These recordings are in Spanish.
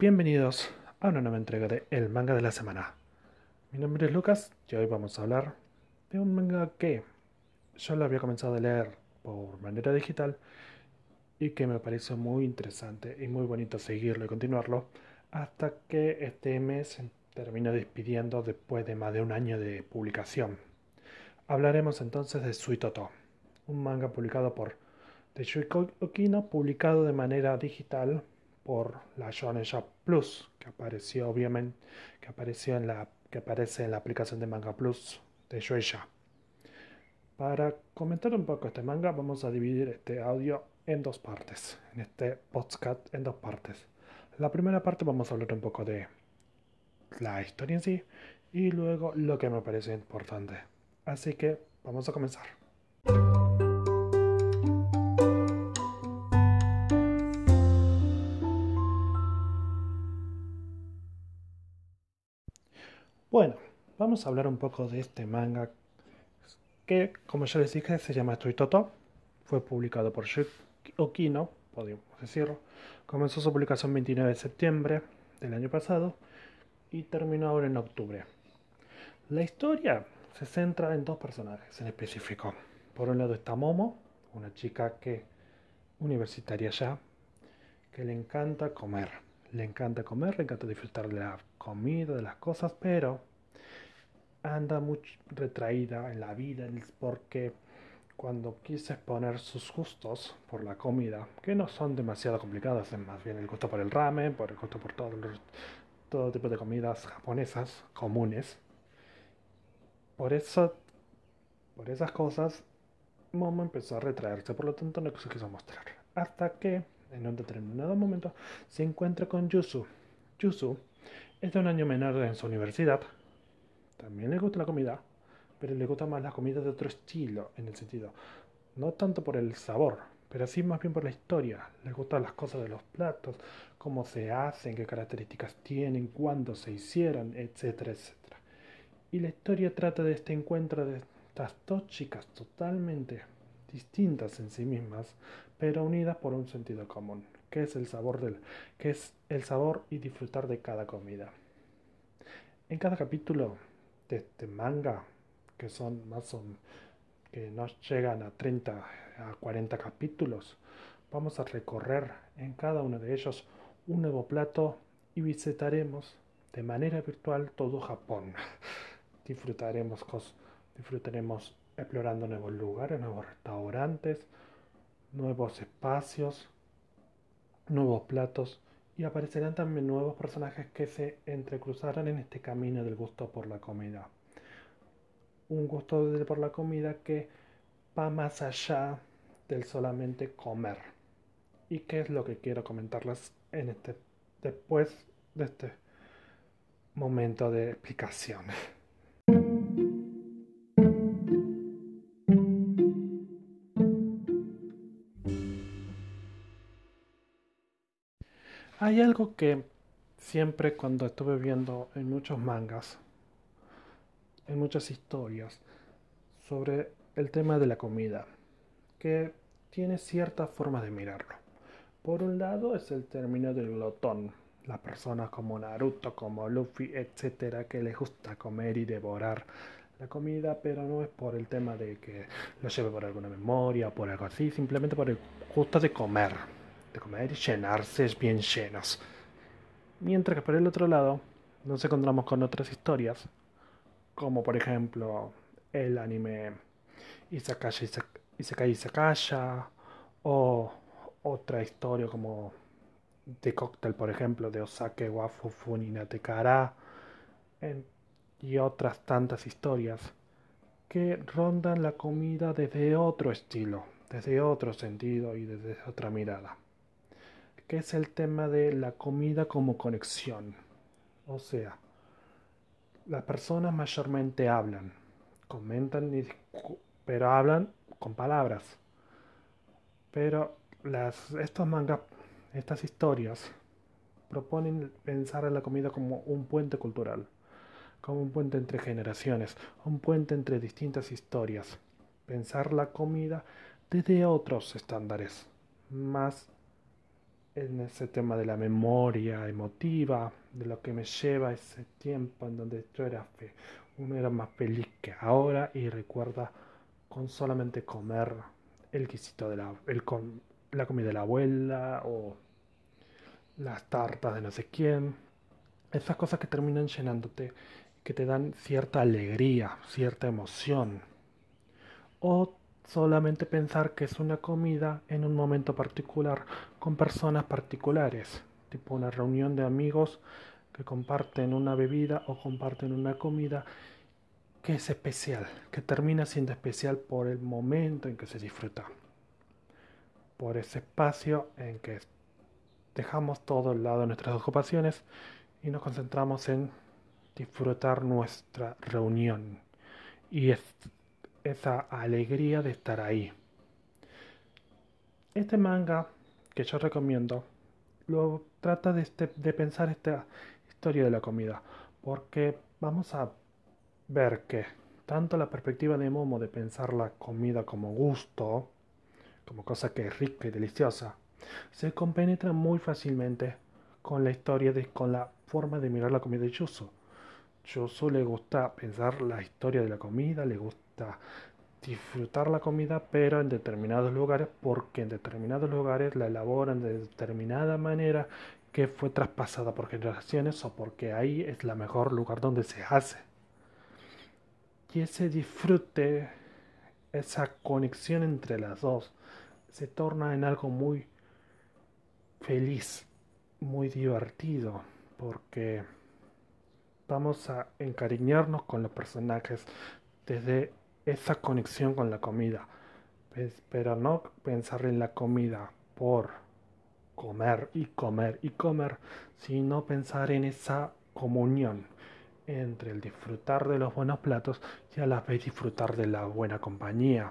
bienvenidos a una nueva entrega de El Manga de la Semana. Mi nombre es Lucas y hoy vamos a hablar de un manga que yo lo había comenzado a leer por manera digital y que me pareció muy interesante y muy bonito seguirlo y continuarlo hasta que este mes se terminó despidiendo después de más de un año de publicación. Hablaremos entonces de Suitoto, un manga publicado por Shuiko Okino, publicado de manera digital por la Shonen Shop Plus, que apareció obviamente, que apareció en la que aparece en la aplicación de Manga Plus de Shueisha. Para comentar un poco este manga, vamos a dividir este audio en dos partes, en este podcast en dos partes. La primera parte vamos a hablar un poco de la historia en sí y luego lo que me parece importante. Así que vamos a comenzar. Bueno, vamos a hablar un poco de este manga que, como ya les dije, se llama Toto. Fue publicado por Shuki Okino, podemos decirlo. Comenzó su publicación el 29 de septiembre del año pasado y terminó ahora en octubre. La historia se centra en dos personajes en específico. Por un lado está Momo, una chica que universitaria ya, que le encanta comer. Le encanta comer, le encanta disfrutar de la comida, de las cosas, pero anda muy retraída en la vida porque cuando quise exponer sus gustos por la comida, que no son demasiado complicados, es más bien el gusto por el ramen, por el gusto por todo, todo tipo de comidas japonesas comunes. Por eso, por esas cosas, Momo empezó a retraerse, por lo tanto no se quiso mostrar. Hasta que, en un determinado momento, se encuentra con Yusu. Yusu es de un año menor en su universidad. También le gusta la comida, pero le gusta más la comida de otro estilo, en el sentido, no tanto por el sabor, pero sí más bien por la historia. Le gustan las cosas de los platos, cómo se hacen, qué características tienen, cuándo se hicieron, etcétera, etcétera. Y la historia trata de este encuentro de estas dos chicas totalmente distintas en sí mismas, pero unidas por un sentido común, que es el sabor del, que es el sabor y disfrutar de cada comida. En cada capítulo de este manga, que son más o que nos llegan a 30 a 40 capítulos, vamos a recorrer en cada uno de ellos un nuevo plato y visitaremos de manera virtual todo Japón. disfrutaremos disfrutaremos explorando nuevos lugares, nuevos restaurantes, nuevos espacios, nuevos platos y aparecerán también nuevos personajes que se entrecruzarán en este camino del gusto por la comida. Un gusto por la comida que va más allá del solamente comer. ¿Y qué es lo que quiero comentarles en este después de este momento de explicación? Hay algo que siempre cuando estuve viendo en muchos mangas, en muchas historias, sobre el tema de la comida, que tiene ciertas formas de mirarlo. Por un lado es el término del glotón, las personas como Naruto, como Luffy, etcétera, que les gusta comer y devorar la comida, pero no es por el tema de que lo lleve por alguna memoria o por algo así, simplemente por el gusto de comer comer y llenarse bien llenos. Mientras que por el otro lado nos encontramos con otras historias, como por ejemplo el anime Isakaya Isekai Isakaya, o otra historia como de cóctel, por ejemplo, de Osake Wafu Funinate Kara, y otras tantas historias que rondan la comida desde otro estilo, desde otro sentido y desde otra mirada que es el tema de la comida como conexión. O sea, las personas mayormente hablan, comentan, pero hablan con palabras. Pero estos mangas, estas historias, proponen pensar en la comida como un puente cultural, como un puente entre generaciones, un puente entre distintas historias. Pensar la comida desde otros estándares, más en ese tema de la memoria emotiva, de lo que me lleva ese tiempo en donde yo era fe, uno era más feliz que ahora y recuerda con solamente comer el quisito de la, la comida de la abuela o las tartas de no sé quién. Esas cosas que terminan llenándote, que te dan cierta alegría, cierta emoción. O solamente pensar que es una comida en un momento particular con personas particulares, tipo una reunión de amigos que comparten una bebida o comparten una comida que es especial, que termina siendo especial por el momento en que se disfruta, por ese espacio en que dejamos todo el lado de nuestras ocupaciones y nos concentramos en disfrutar nuestra reunión. Y es esa alegría de estar ahí. Este manga que yo recomiendo lo trata de, este, de pensar esta historia de la comida, porque vamos a ver que tanto la perspectiva de Momo de pensar la comida como gusto, como cosa que es rica y deliciosa, se compenetra muy fácilmente con la historia de, con la forma de mirar la comida de Yusu. Yusu le gusta pensar la historia de la comida, le gusta disfrutar la comida, pero en determinados lugares, porque en determinados lugares la elaboran de determinada manera que fue traspasada por generaciones o porque ahí es la mejor lugar donde se hace. Y ese disfrute, esa conexión entre las dos, se torna en algo muy feliz, muy divertido, porque vamos a encariñarnos con los personajes desde esa conexión con la comida, pero no pensar en la comida por comer y comer y comer, sino pensar en esa comunión entre el disfrutar de los buenos platos y a la vez disfrutar de la buena compañía.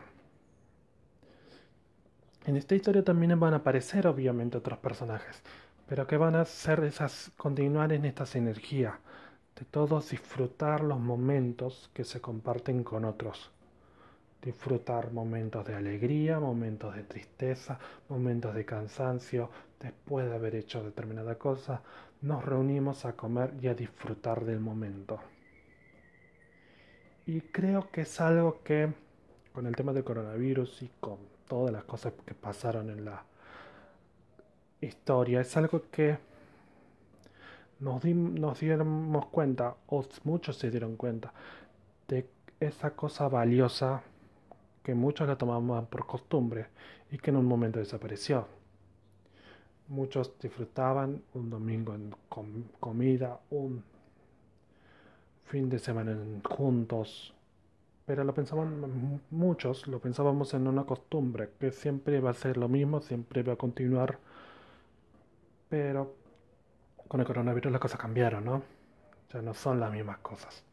En esta historia también van a aparecer obviamente otros personajes, pero que van a ser esas continuar en esta sinergia de todos disfrutar los momentos que se comparten con otros disfrutar momentos de alegría, momentos de tristeza, momentos de cansancio, después de haber hecho determinada cosa, nos reunimos a comer y a disfrutar del momento. Y creo que es algo que, con el tema del coronavirus y con todas las cosas que pasaron en la historia, es algo que nos, nos dimos cuenta, o muchos se dieron cuenta, de esa cosa valiosa que muchos la tomaban por costumbre y que en un momento desapareció. Muchos disfrutaban un domingo en comida, un fin de semana juntos, pero lo pensaban muchos, lo pensábamos en una costumbre, que siempre va a ser lo mismo, siempre va a continuar, pero con el coronavirus las cosas cambiaron, ¿no? Ya no son las mismas cosas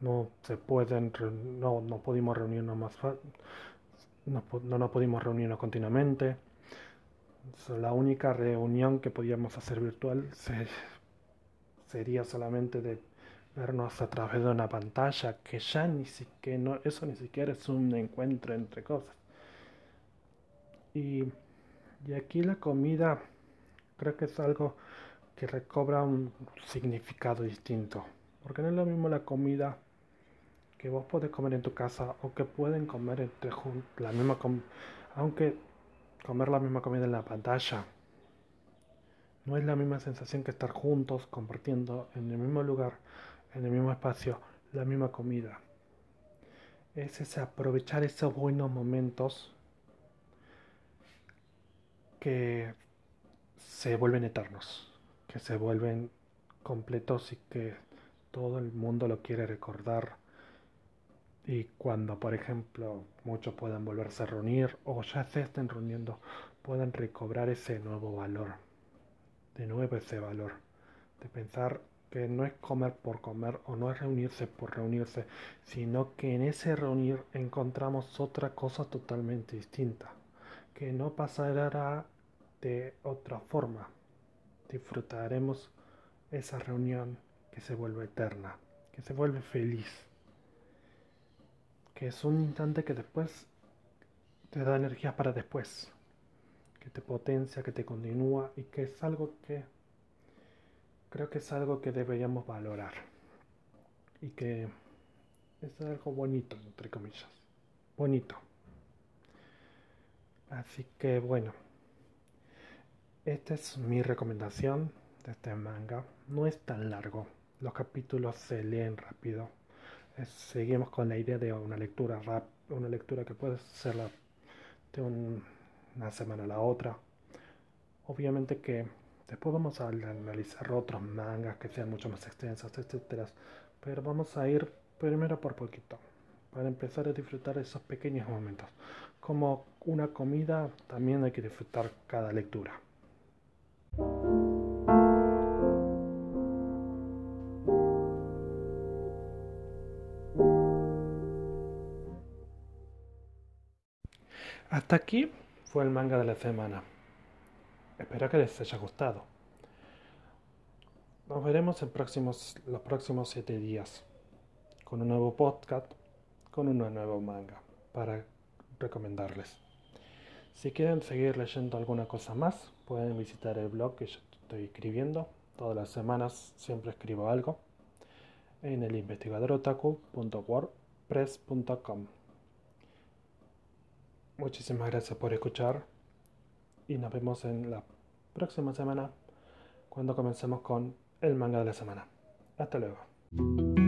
no se pueden, no, no pudimos reunirnos más, no, no nos pudimos reunirnos continuamente. La única reunión que podíamos hacer virtual sería solamente de vernos a través de una pantalla, que ya ni siquiera, no, eso ni siquiera es un encuentro entre cosas. Y, y aquí la comida creo que es algo que recobra un significado distinto, porque no es lo mismo la comida que vos podés comer en tu casa o que pueden comer entre la misma aunque comer la misma comida en la pantalla no es la misma sensación que estar juntos compartiendo en el mismo lugar en el mismo espacio la misma comida. Es ese aprovechar esos buenos momentos que se vuelven eternos que se vuelven completos y que todo el mundo lo quiere recordar y cuando, por ejemplo, muchos puedan volverse a reunir o ya se estén reuniendo, puedan recobrar ese nuevo valor, de nuevo ese valor, de pensar que no es comer por comer o no es reunirse por reunirse, sino que en ese reunir encontramos otra cosa totalmente distinta, que no pasará de otra forma. Disfrutaremos esa reunión que se vuelve eterna, que se vuelve feliz que es un instante que después te da energía para después, que que te potencia, que te continúa y que es algo que creo que es algo que deberíamos valorar y que es algo bonito, entre comillas, bonito. Así que bueno, esta es mi recomendación de este manga. No es tan largo, los capítulos se leen rápido. Seguimos con la idea de una lectura rap, una lectura que puede ser de una semana a la otra. Obviamente que después vamos a analizar otros mangas que sean mucho más extensos, etcétera. Pero vamos a ir primero por poquito, para empezar a disfrutar esos pequeños momentos. Como una comida, también hay que disfrutar cada lectura. Hasta aquí fue el manga de la semana. Espero que les haya gustado. Nos veremos en próximos, los próximos siete días con un nuevo podcast, con un nuevo manga para recomendarles. Si quieren seguir leyendo alguna cosa más, pueden visitar el blog que yo estoy escribiendo. Todas las semanas siempre escribo algo en el investigadorotaku.wordpress.com. Muchísimas gracias por escuchar y nos vemos en la próxima semana cuando comencemos con el manga de la semana. Hasta luego.